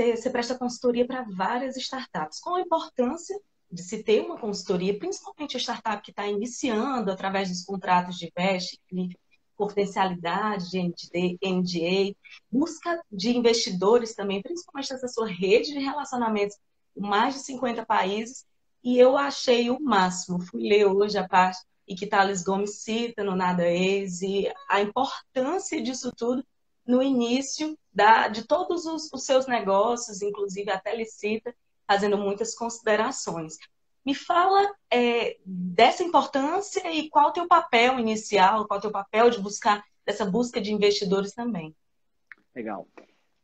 você, você presta consultoria para várias startups. Qual a importância de se ter uma consultoria, principalmente a startup que está iniciando através dos contratos de veste, confidencialidade de NDA, busca de investidores também, principalmente essa sua rede de relacionamentos com mais de 50 países, e eu achei o máximo. Fui ler hoje a parte e que Thales Gomes cita no Nada Ex, e a importância disso tudo no início da, de todos os, os seus negócios, inclusive até ele cita, fazendo muitas considerações. Me fala é, dessa importância e qual o teu papel inicial, qual o teu papel de buscar, dessa busca de investidores também. Legal.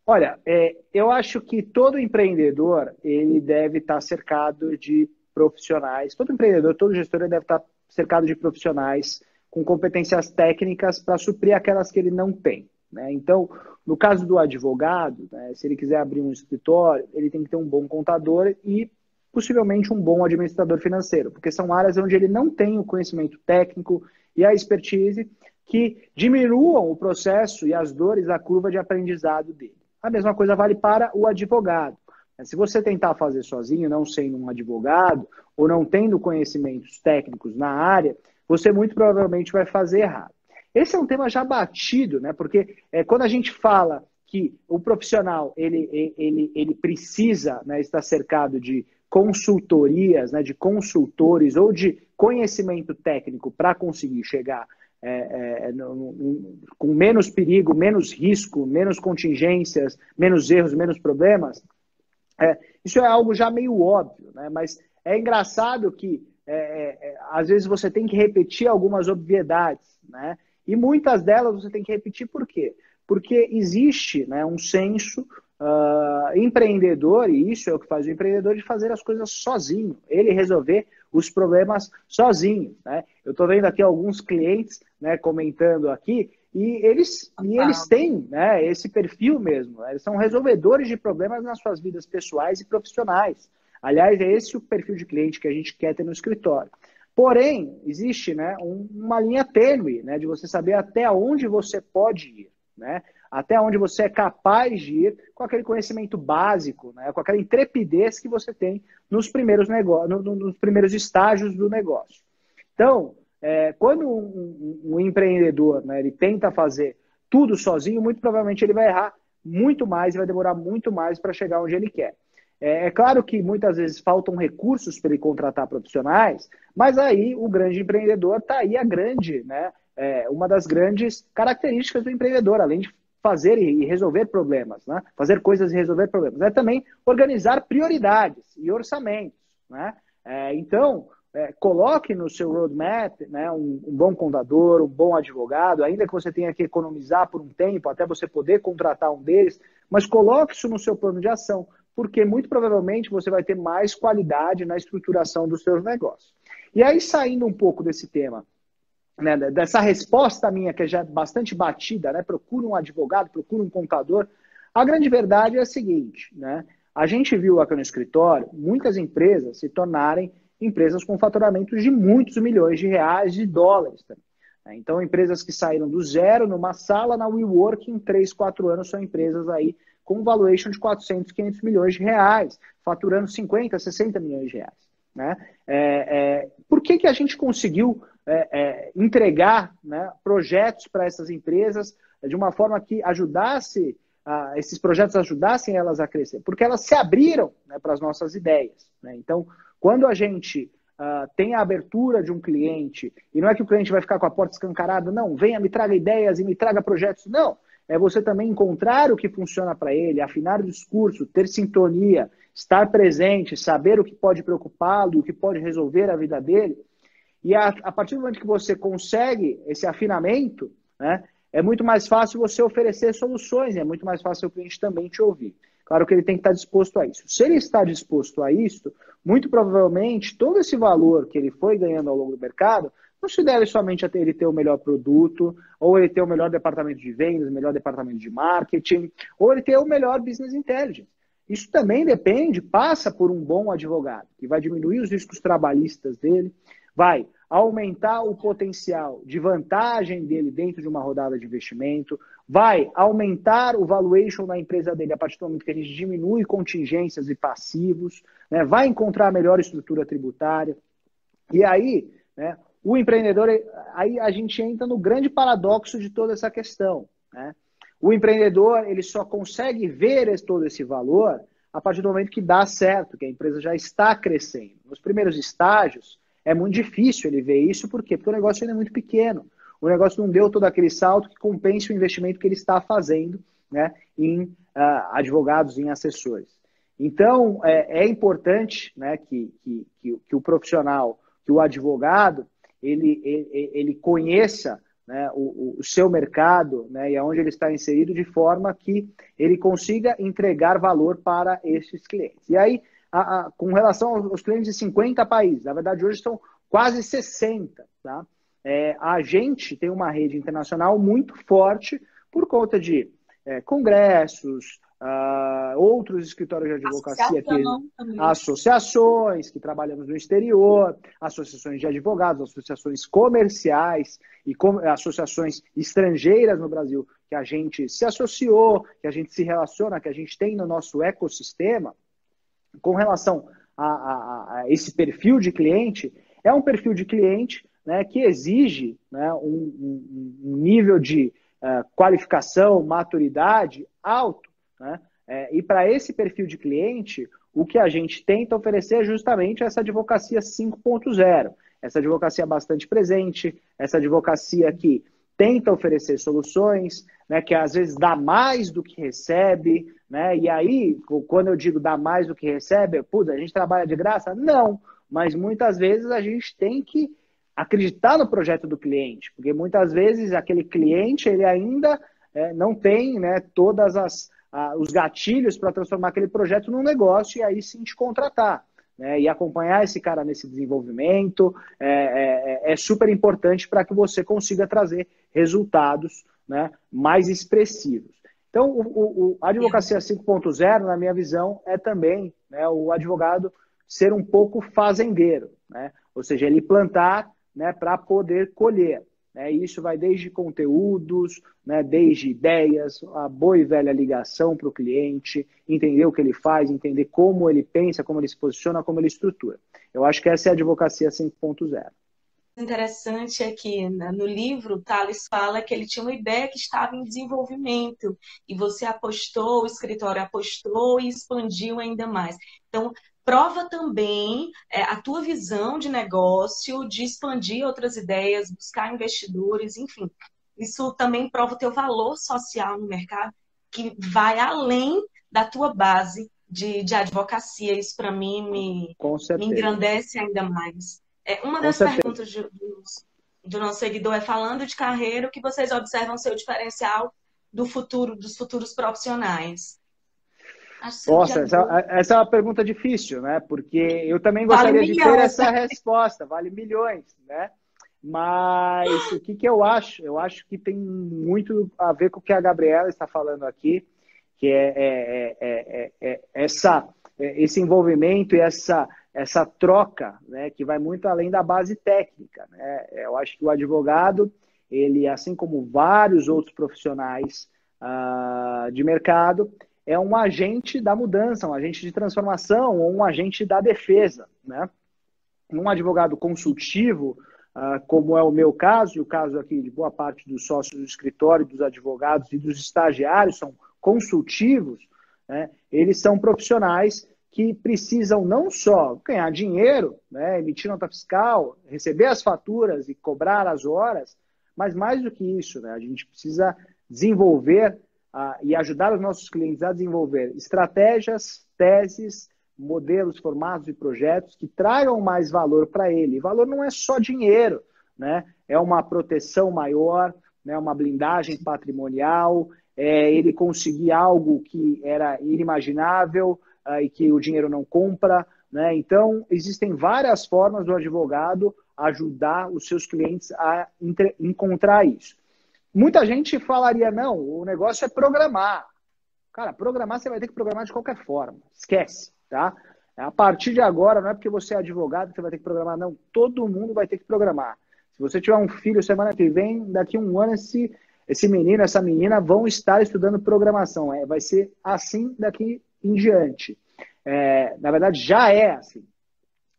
Olha, é, eu acho que todo empreendedor ele deve estar cercado de profissionais. Todo empreendedor, todo gestor deve estar cercado de profissionais com competências técnicas para suprir aquelas que ele não tem. Né? Então, no caso do advogado, né, se ele quiser abrir um escritório, ele tem que ter um bom contador e possivelmente um bom administrador financeiro, porque são áreas onde ele não tem o conhecimento técnico e a expertise que diminuam o processo e as dores da curva de aprendizado dele. A mesma coisa vale para o advogado. Se você tentar fazer sozinho, não sendo um advogado, ou não tendo conhecimentos técnicos na área, você muito provavelmente vai fazer errado. Esse é um tema já batido, né? Porque é, quando a gente fala que o profissional ele, ele, ele precisa né, estar cercado de consultorias, né, de consultores ou de conhecimento técnico para conseguir chegar é, é, no, no, com menos perigo, menos risco, menos contingências, menos erros, menos problemas, é, isso é algo já meio óbvio, né? mas é engraçado que é, é, é, às vezes você tem que repetir algumas obviedades, né? E muitas delas você tem que repetir por quê? Porque existe né, um senso uh, empreendedor, e isso é o que faz o empreendedor, de fazer as coisas sozinho, ele resolver os problemas sozinho. Né? Eu estou vendo aqui alguns clientes né, comentando aqui, e eles, e eles têm né, esse perfil mesmo. Né? Eles são resolvedores de problemas nas suas vidas pessoais e profissionais. Aliás, é esse o perfil de cliente que a gente quer ter no escritório. Porém, existe né, uma linha tênue né, de você saber até onde você pode ir, né? até onde você é capaz de ir com aquele conhecimento básico, né, com aquela intrepidez que você tem nos primeiros, negócios, no, nos primeiros estágios do negócio. Então, é, quando um, um, um empreendedor né, ele tenta fazer tudo sozinho, muito provavelmente ele vai errar muito mais e vai demorar muito mais para chegar onde ele quer. É, é, claro que muitas vezes faltam recursos para ele contratar profissionais, mas aí o grande empreendedor está aí a grande, né? É, uma das grandes características do empreendedor, além de fazer e resolver problemas, né? fazer coisas e resolver problemas, é também organizar prioridades e orçamentos. Né? É, então, é, coloque no seu roadmap né, um, um, bom contador, um bom advogado, ainda que você tenha que economizar por um tempo até você poder contratar um deles, mas coloque isso no seu plano de ação, porque muito provavelmente você vai ter mais qualidade na estruturação dos seus negócios. E aí, saindo um pouco desse tema, né, dessa resposta minha, que é já bastante batida, né, procura um advogado, procura um contador, a grande verdade é a seguinte, né, a gente viu aqui no escritório muitas empresas se tornarem empresas com faturamentos de muitos milhões de reais, de dólares. Né. Então, empresas que saíram do zero numa sala na WeWork em 3, 4 anos são empresas aí com um valuation de 400, 500 milhões de reais, faturando 50, 60 milhões de reais. Né? É, é, por que, que a gente conseguiu é, é entregar né, projetos para essas empresas de uma forma que ajudasse, a, esses projetos ajudassem elas a crescer? Porque elas se abriram né, para as nossas ideias. Né? Então, quando a gente uh, tem a abertura de um cliente, e não é que o cliente vai ficar com a porta escancarada, não, venha, me traga ideias e me traga projetos, não é você também encontrar o que funciona para ele, afinar o discurso, ter sintonia, estar presente, saber o que pode preocupá-lo, o que pode resolver a vida dele. E a, a, partir do momento que você consegue esse afinamento, né, é muito mais fácil você oferecer soluções, é muito mais fácil o cliente também te ouvir. Claro que ele tem que estar disposto a isso. Se ele está disposto a isso, muito provavelmente todo esse valor que ele foi ganhando ao longo do mercado não se deve somente a ele ter o melhor produto, ou ele ter o melhor departamento de vendas, o melhor departamento de marketing, ou ele ter o melhor business intelligence. Isso também depende, passa por um bom advogado, que vai diminuir os riscos trabalhistas dele, vai aumentar o potencial de vantagem dele dentro de uma rodada de investimento, vai aumentar o valuation da empresa dele a partir do momento que a gente diminui contingências e passivos, né? vai encontrar a melhor estrutura tributária. E aí, né, o empreendedor, aí a gente entra no grande paradoxo de toda essa questão. Né? O empreendedor ele só consegue ver todo esse valor a partir do momento que dá certo, que a empresa já está crescendo. Nos primeiros estágios, é muito difícil ele ver isso, por quê? Porque o negócio ainda é muito pequeno. O negócio não deu todo aquele salto que compense o investimento que ele está fazendo né, em uh, advogados, em assessores. Então, é, é importante né, que, que, que, que, o profissional, que o advogado, ele, ele, ele conheça né, o, o, seu mercado né, e aonde ele está inserido de forma que ele consiga entregar valor para esses clientes. E aí, a, a, com relação aos clientes de 50 países, na verdade hoje são quase 60, tá? É, a gente tem uma rede internacional muito forte por conta de é, congressos, Uh, outros escritórios de advocacia que associações que trabalhamos no exterior, associações de advogados, associações comerciais e com, associações estrangeiras no Brasil que a gente se associou, que a gente se relaciona, que a gente tem no nosso ecossistema, com relação a, a, a esse perfil de cliente, é um perfil de cliente né, que exige né, um, um, um nível de uh, qualificação, maturidade alto né? É, e para esse perfil de cliente, o que a gente tenta oferecer é justamente essa advocacia 5.0. Essa advocacia bastante presente, essa advocacia que tenta oferecer soluções, né, que às vezes dá mais do que recebe, né? E aí, quando eu digo dá mais do que recebe, putz, a gente trabalha de graça? Não, mas muitas vezes a gente tem que acreditar no projeto do cliente, porque muitas vezes aquele cliente ele ainda é, não tem né, todas as, os gatilhos para transformar aquele projeto num negócio e aí sim te contratar. Né, e acompanhar esse cara nesse desenvolvimento é, é, é super importante para que você consiga trazer resultados né, mais expressivos. Então, o, o, a advocacia 5.0, na minha visão, é também né, o advogado ser um pouco fazendeiro, né? ou seja, ele plantar né, para poder colher. Né? Isso vai desde conteúdos, né, desde ideias, a boa e velha ligação para o cliente, entender o que ele faz, entender como ele pensa, como ele se posiciona, como ele estrutura. Eu acho que essa é a advocacia 5.0 interessante é que né, no livro Thales fala que ele tinha uma ideia que estava em desenvolvimento e você apostou, o escritório apostou e expandiu ainda mais. Então, prova também é, a tua visão de negócio, de expandir outras ideias, buscar investidores, enfim. Isso também prova o teu valor social no mercado, que vai além da tua base de, de advocacia. Isso, para mim, me, me engrandece ainda mais. É, uma das perguntas de, do, do nosso seguidor é falando de carreira, o que vocês observam seu diferencial do futuro, dos futuros profissionais? Nossa, essa, essa, é uma pergunta difícil, né? Porque eu também gostaria vale de ter essa resposta, vale milhões, né? Mas o que, que eu acho? Eu acho que tem muito a ver com o que a Gabriela está falando aqui, que é, é, é, é essa, esse envolvimento e essa, essa troca, né? Que vai muito além da base técnica, né? Eu acho que o advogado, ele, assim como vários outros profissionais uh, de mercado, é um agente da mudança, um agente de transformação ou um agente da defesa. Né? Um advogado consultivo, uh, como é o meu caso, e o caso aqui de boa parte dos sócios do escritório, dos advogados e dos estagiários, são consultivos, né? eles são profissionais que precisam não só ganhar dinheiro, né, emitir nota fiscal, receber as faturas e cobrar as horas, mas mais do que isso, né, a gente precisa desenvolver e ajudar os nossos clientes a desenvolver estratégias, teses, modelos, formatos e projetos que tragam mais valor para ele. E valor não é só dinheiro, né? É uma proteção maior, né? uma blindagem patrimonial, é ele conseguir algo que era inimaginável uh, e que o dinheiro não compra. Né? Então, existem várias formas do advogado ajudar os seus clientes a encontrar isso. Muita gente falaria, não, o negócio é programar. Cara, programar você vai ter que programar de qualquer forma. Esquece, tá? A partir de agora, não é porque você é advogado que você vai ter que programar, não. Todo mundo vai ter que programar. Se você tiver um filho semana que vem, daqui a um ano, esse, esse menino, essa menina vão estar estudando programação. É, vai ser assim daqui em diante. É, na verdade, já é assim.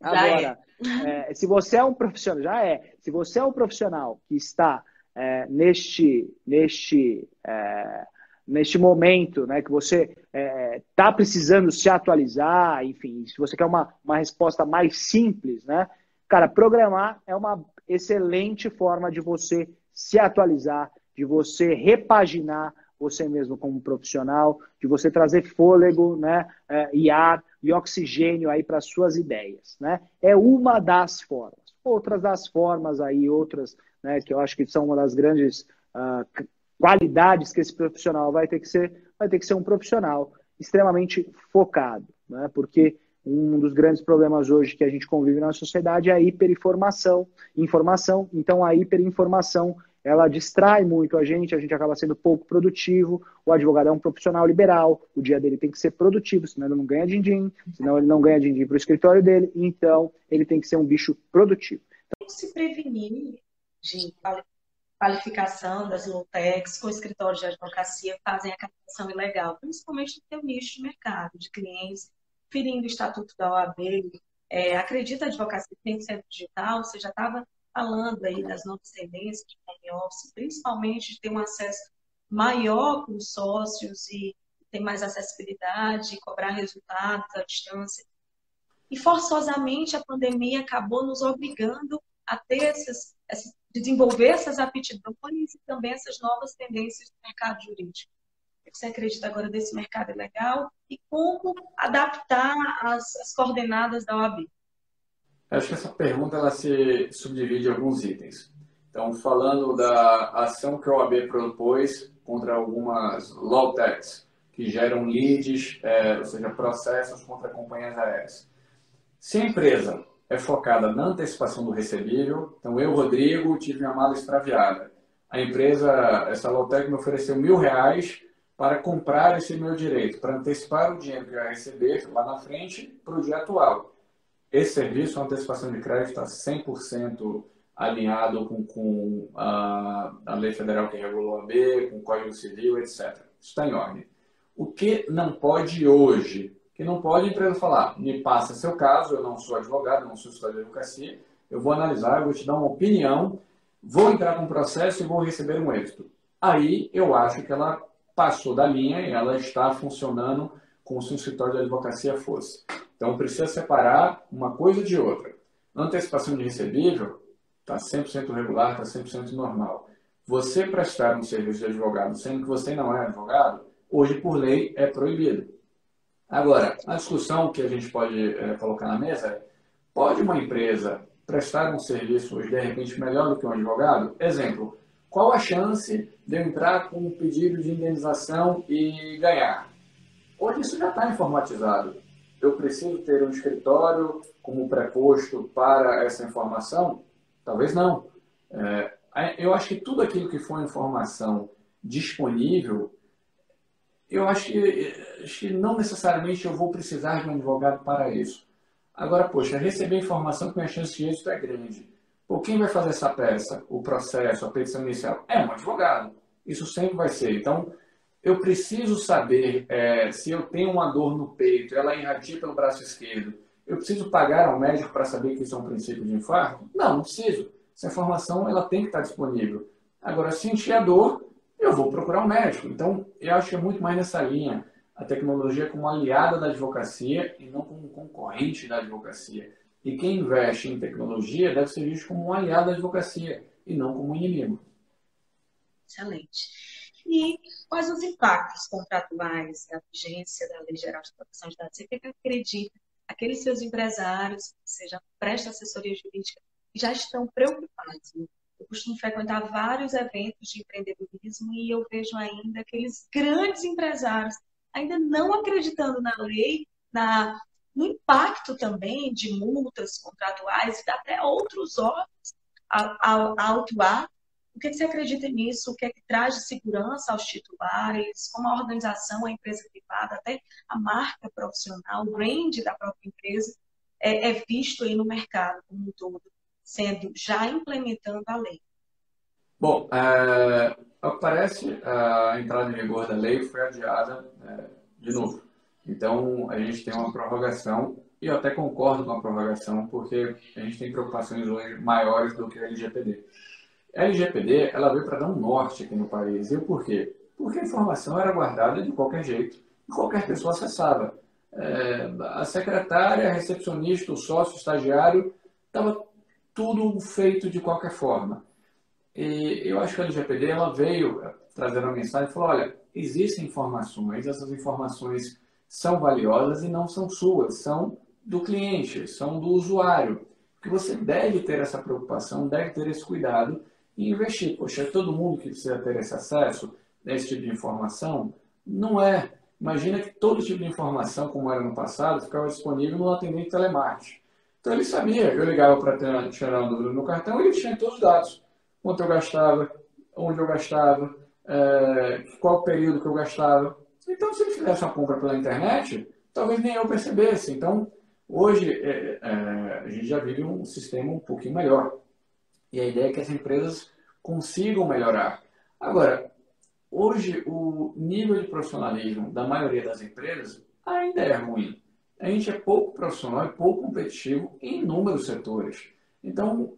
Agora, é. é. se você é um profissional, já é. Se você é um profissional que está é, neste, neste, é, neste momento, né, que você está precisando se atualizar, enfim, se você quer uma, uma resposta mais simples, né, cara, programar é uma excelente forma de você se atualizar, de você repaginar você mesmo como profissional, de você trazer fôlego né, é, e ar e oxigênio aí para suas ideias. Né? É uma das formas. Outras das formas aí, outras né, que eu acho que são uma das grandes uh, qualidades que esse profissional vai ter que ser, vai ter que ser um profissional extremamente focado, né? porque um dos grandes problemas hoje que a gente convive na sociedade é a hiperinformação, informação. Então, a hiperinformação ela distrai muito a gente, a gente acaba sendo pouco produtivo. O advogado é um profissional liberal, o dia dele tem que ser produtivo, senão ele não ganha din-din, senão ele não ganha din-din para o escritório dele, então ele tem que ser um bicho produtivo. Como se prevenir de qualificação das low-techs com escritórios de advocacia fazem a captação ilegal, principalmente no seu nicho de mercado, de clientes ferindo o estatuto da OAB, é, acredita a advocacia tem que ser digital, você já estava falando aí das novas tendências de home office, principalmente de ter um acesso maior com os sócios e ter mais acessibilidade, cobrar resultados à distância. E forçosamente a pandemia acabou nos obrigando a ter essas, desenvolver essas aptidões e também essas novas tendências do mercado jurídico você acredita agora desse mercado legal e como adaptar as, as coordenadas da OAB? Acho que essa pergunta ela se subdivide em alguns itens. Então, falando da ação que a OAB propôs contra algumas low techs que geram leads, é, ou seja, processos contra companhias aéreas. Se a empresa é focada na antecipação do recebível, então eu, Rodrigo, tive minha mala extraviada. A empresa, essa low tech me ofereceu mil reais para comprar esse meu direito, para antecipar o dinheiro que eu ia receber lá na frente para o dia atual. Esse serviço, a antecipação de crédito, está 100% alinhado com, com a, a, lei federal que regulou a B, com o Código Civil, etc. Está em ordem. O que não pode hoje? Que não pode a empresa falar, me passa seu caso, eu não sou advogado, não sou estudante de advocacia, eu vou analisar, eu vou te dar uma opinião, vou entrar com um processo e vou receber um êxito. Aí eu acho que ela passou da linha e ela está funcionando como se um escritório de advocacia fosse. Então, precisa separar uma coisa de outra. Antecipação de recebível está 100% regular, está 100% normal. Você prestar um serviço de advogado, sendo que você não é advogado, hoje, por lei, é proibido. Agora, a discussão que a gente pode é, colocar na mesa é: pode uma empresa prestar um serviço hoje, de repente, melhor do que um advogado? Exemplo, qual a chance de eu entrar com um pedido de indenização e ganhar? Hoje isso já está informatizado. Eu preciso ter um escritório como preposto para essa informação? Talvez não. É, eu acho que tudo aquilo que for informação disponível, eu acho que, acho que não necessariamente eu vou precisar de um advogado para isso. Agora, poxa, receber informação com a chance de êxito é grande. Pô, quem vai fazer essa peça, o processo, a petição inicial? É um advogado. Isso sempre vai ser. Então, eu preciso saber é, se eu tenho uma dor no peito, ela irradia pelo braço esquerdo. Eu preciso pagar ao médico para saber que isso é um princípio de infarto? Não, não preciso. Essa informação ela tem que estar disponível. Agora, se sentir a dor, eu vou procurar um médico. Então, eu acho que é muito mais nessa linha. A tecnologia como aliada da advocacia e não como concorrente da advocacia. E quem investe em tecnologia deve ser visto como um aliado da advocacia e não como um inimigo. Excelente. E quais os impactos contratuais da vigência da Lei Geral de Proteção de Dados? Você que acredita, aqueles seus empresários, ou seja, presta assessoria jurídica, já estão preocupados. Eu costumo frequentar vários eventos de empreendedorismo e eu vejo ainda aqueles grandes empresários ainda não acreditando na lei, na no impacto também de multas contratuais e até outros órgãos a, a, a atuar O que, que você acredita nisso? O que é que traz de segurança aos titulares? Como a organização, a empresa privada, até a marca profissional, o brand da própria empresa é, é visto aí no mercado como um todo, sendo já implementando a lei? Bom, é, parece a entrada em vigor da lei foi adiada é, de novo. Então, a gente tem uma prorrogação, e eu até concordo com a prorrogação, porque a gente tem preocupações hoje maiores do que a LGPD. A LGPD, ela veio para dar um norte aqui no país. E por quê? Porque a informação era guardada de qualquer jeito, e qualquer pessoa acessava. É, a secretária, a recepcionista, o sócio, o estagiário, estava tudo feito de qualquer forma. E eu acho que a LGPD ela veio trazendo uma mensagem e falou: olha, existem informações, essas informações são valiosas e não são suas, são do cliente, são do usuário. Que você deve ter essa preocupação, deve ter esse cuidado e investir. Poxa, todo mundo que precisa ter esse acesso a esse tipo de informação? Não é. Imagina que todo tipo de informação, como era no passado, ficava disponível no atendente telemarketing. Então ele sabia, eu ligava para tirar uma dúvida no cartão e ele tinha todos os dados quanto eu gastava, onde eu gastava, é, qual período que eu gastava. Então, se ele fizesse uma compra pela internet, talvez nem eu percebesse. Então, hoje, é, é, a gente já vive um sistema um pouquinho melhor. E a ideia é que as empresas consigam melhorar. Agora, hoje, o nível de profissionalismo da maioria das empresas ainda é ruim. A gente é pouco profissional e pouco competitivo em inúmeros setores. Então,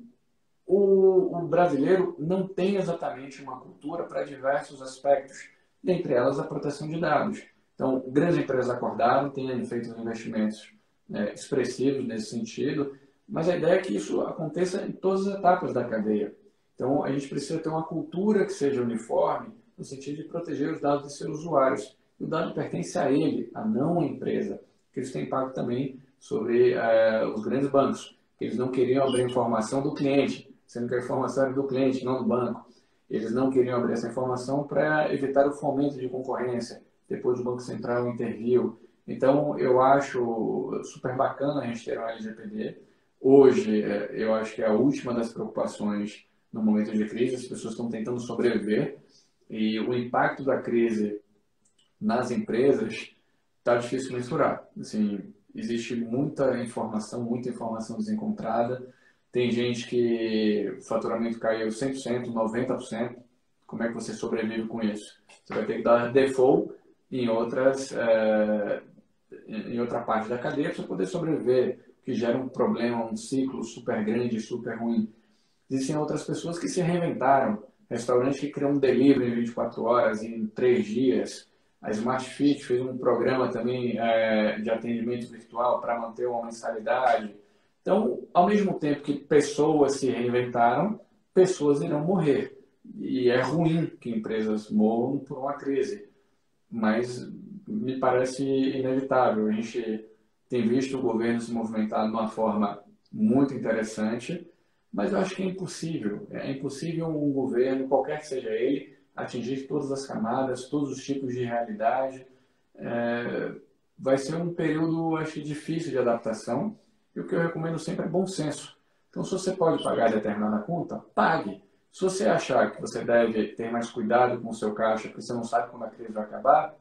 o, o brasileiro não tem exatamente uma cultura para diversos aspectos, dentre elas a proteção de dados. Então, grandes empresas acordaram, têm feito investimentos né, expressivos nesse sentido, mas a ideia é que isso aconteça em todas as etapas da cadeia. Então, a gente precisa ter uma cultura que seja uniforme, no sentido de proteger os dados de seus usuários. O dado pertence a ele, a não a empresa, que isso tem impacto também sobre uh, os grandes bancos. Eles não queriam abrir informação do cliente, sendo que a informação era do cliente, não do banco. Eles não queriam abrir essa informação para evitar o fomento de concorrência. Depois o Banco Central interviu. Então, eu acho super bacana a gente ter uma LGPD. Hoje, é, eu acho que é a última das preocupações no momento de crise. As pessoas estão tentando sobreviver. E o impacto da crise nas empresas está difícil mensurar. Assim, existe muita informação, muita informação desencontrada tem gente que o faturamento caiu 100%, 90%. Como é que você sobrevive com isso? Você vai ter que dar default em outras é, em outra parte da cadeia para poder sobreviver, que gera um problema, um ciclo super grande, super ruim. Existem outras pessoas que se reinventaram, restaurantes que criam um delivery em 24 horas, em 3 dias. A Smart Fit fez um programa também é, de atendimento virtual para manter uma mensalidade. Então, ao mesmo tempo que pessoas se reinventaram, pessoas irão morrer. E é ruim que empresas morram por uma crise, mas me parece inevitável. A gente tem visto o governo se movimentar de uma forma muito interessante, mas eu acho que é impossível. É impossível um governo, qualquer que seja ele, atingir todas as camadas, todos os tipos de realidade. É, vai ser um período, acho difícil de adaptação e o que eu recomendo sempre é bom senso. Então, se você pode pagar determinada conta, pague. Se você achar que você deve ter mais cuidado com o seu caixa, porque você não sabe quando a crise vai acabar,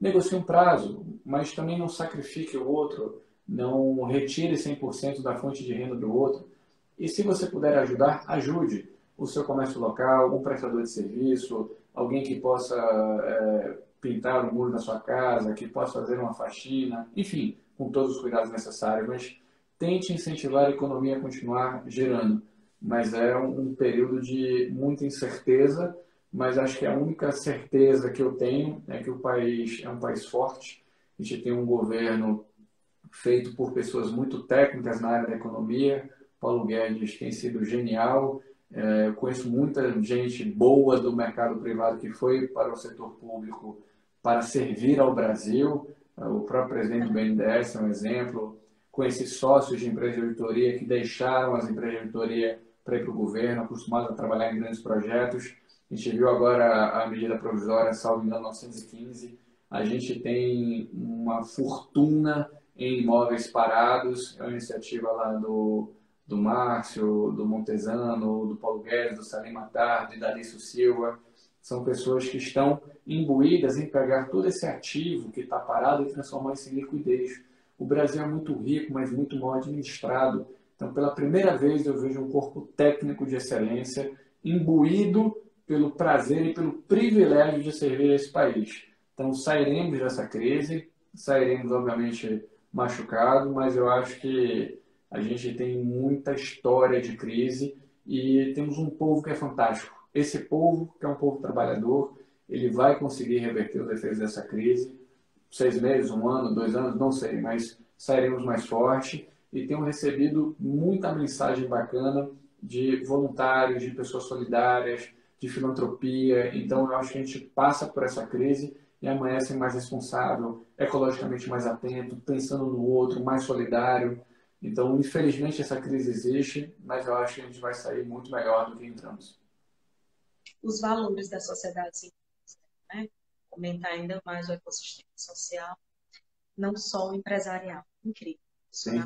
negocie um prazo, mas também não sacrifique o outro, não retire 100% da fonte de renda do outro. E se você puder ajudar, ajude o seu comércio local, um prestador de serviço, alguém que possa é, pintar o muro da sua casa, que possa fazer uma faxina, enfim, com todos os cuidados necessários, mas tente incentivar a economia a continuar gerando, mas é um, um período de muita incerteza, mas acho que a única certeza que eu tenho é que o país é um país forte, a gente tem um governo feito por pessoas muito técnicas na área da economia, Paulo Guedes tem sido genial, é, conheço muita gente boa do mercado privado que foi para o setor público para servir ao Brasil. O próprio presidente do BNDES é um exemplo esses sócios de empresas de auditoria que deixaram as empresas de auditoria para ir para o governo, acostumados a trabalhar em grandes projetos. A gente viu agora a medida provisória, salvo engano, 915. A gente tem uma fortuna em imóveis parados, é uma iniciativa lá do, do Márcio, do Montesano, do Paulo Guedes, do Salim Matar, de Dalício Silva. São pessoas que estão imbuídas em pegar todo esse ativo que está parado e transformar isso em liquidez. O Brasil é muito rico, mas muito mal administrado. Então, pela primeira vez, eu vejo um corpo técnico de excelência imbuído pelo prazer e pelo privilégio de servir esse país. Então, sairemos dessa crise, sairemos, obviamente, machucado, mas eu acho que a gente tem muita história de crise e temos um povo que é fantástico. Esse povo, que é um povo trabalhador, ele vai conseguir reverter os efeitos dessa crise. Seis meses, um ano, dois anos, não sei, mas sairemos mais forte e tenho recebido muita mensagem bacana de voluntários, de pessoas solidárias, de filantropia. Então, eu acho que a gente passa por essa crise e amanhece mais responsável, ecologicamente mais atento, pensando no outro, mais solidário. Então, infelizmente, essa crise existe, mas eu acho que a gente vai sair muito melhor do que entramos. Os valores da sociedade civil, né? Comentar ainda mais o ecossistema social, não só o empresarial. Incrível. Sim.